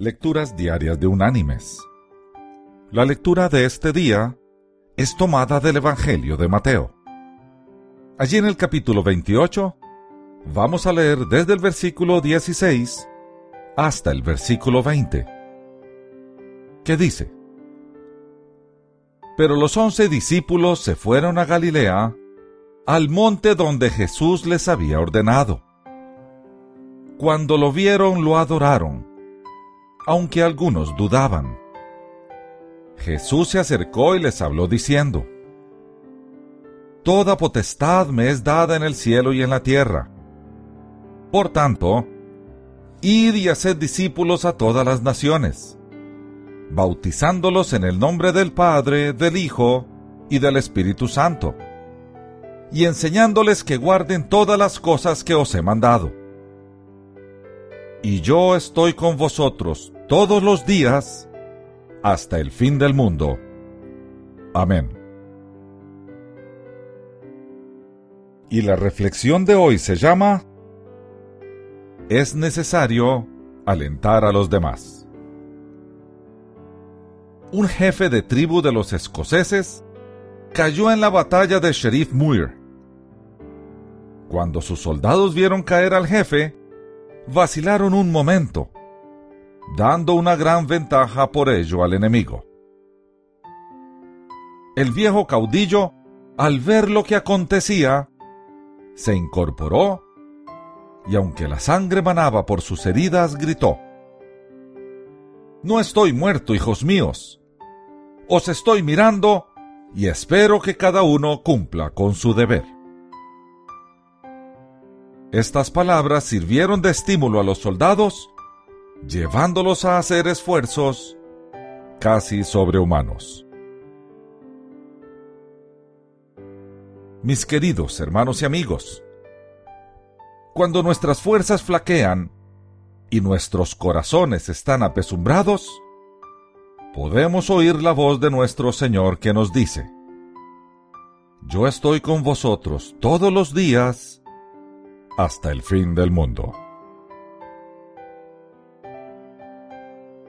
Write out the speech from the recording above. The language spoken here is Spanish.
Lecturas Diarias de Unánimes. La lectura de este día es tomada del Evangelio de Mateo. Allí en el capítulo 28 vamos a leer desde el versículo 16 hasta el versículo 20, que dice, Pero los once discípulos se fueron a Galilea, al monte donde Jesús les había ordenado. Cuando lo vieron lo adoraron, aunque algunos dudaban. Jesús se acercó y les habló diciendo, Toda potestad me es dada en el cielo y en la tierra. Por tanto, id y haced discípulos a todas las naciones, bautizándolos en el nombre del Padre, del Hijo y del Espíritu Santo, y enseñándoles que guarden todas las cosas que os he mandado. Y yo estoy con vosotros todos los días hasta el fin del mundo. Amén. Y la reflexión de hoy se llama Es necesario alentar a los demás. Un jefe de tribu de los escoceses cayó en la batalla de Sheriff Muir. Cuando sus soldados vieron caer al jefe, vacilaron un momento, dando una gran ventaja por ello al enemigo. El viejo caudillo, al ver lo que acontecía, se incorporó y aunque la sangre manaba por sus heridas, gritó, No estoy muerto, hijos míos. Os estoy mirando y espero que cada uno cumpla con su deber. Estas palabras sirvieron de estímulo a los soldados, llevándolos a hacer esfuerzos casi sobrehumanos. Mis queridos hermanos y amigos, cuando nuestras fuerzas flaquean y nuestros corazones están apesumbrados, podemos oír la voz de nuestro Señor que nos dice, Yo estoy con vosotros todos los días hasta el fin del mundo.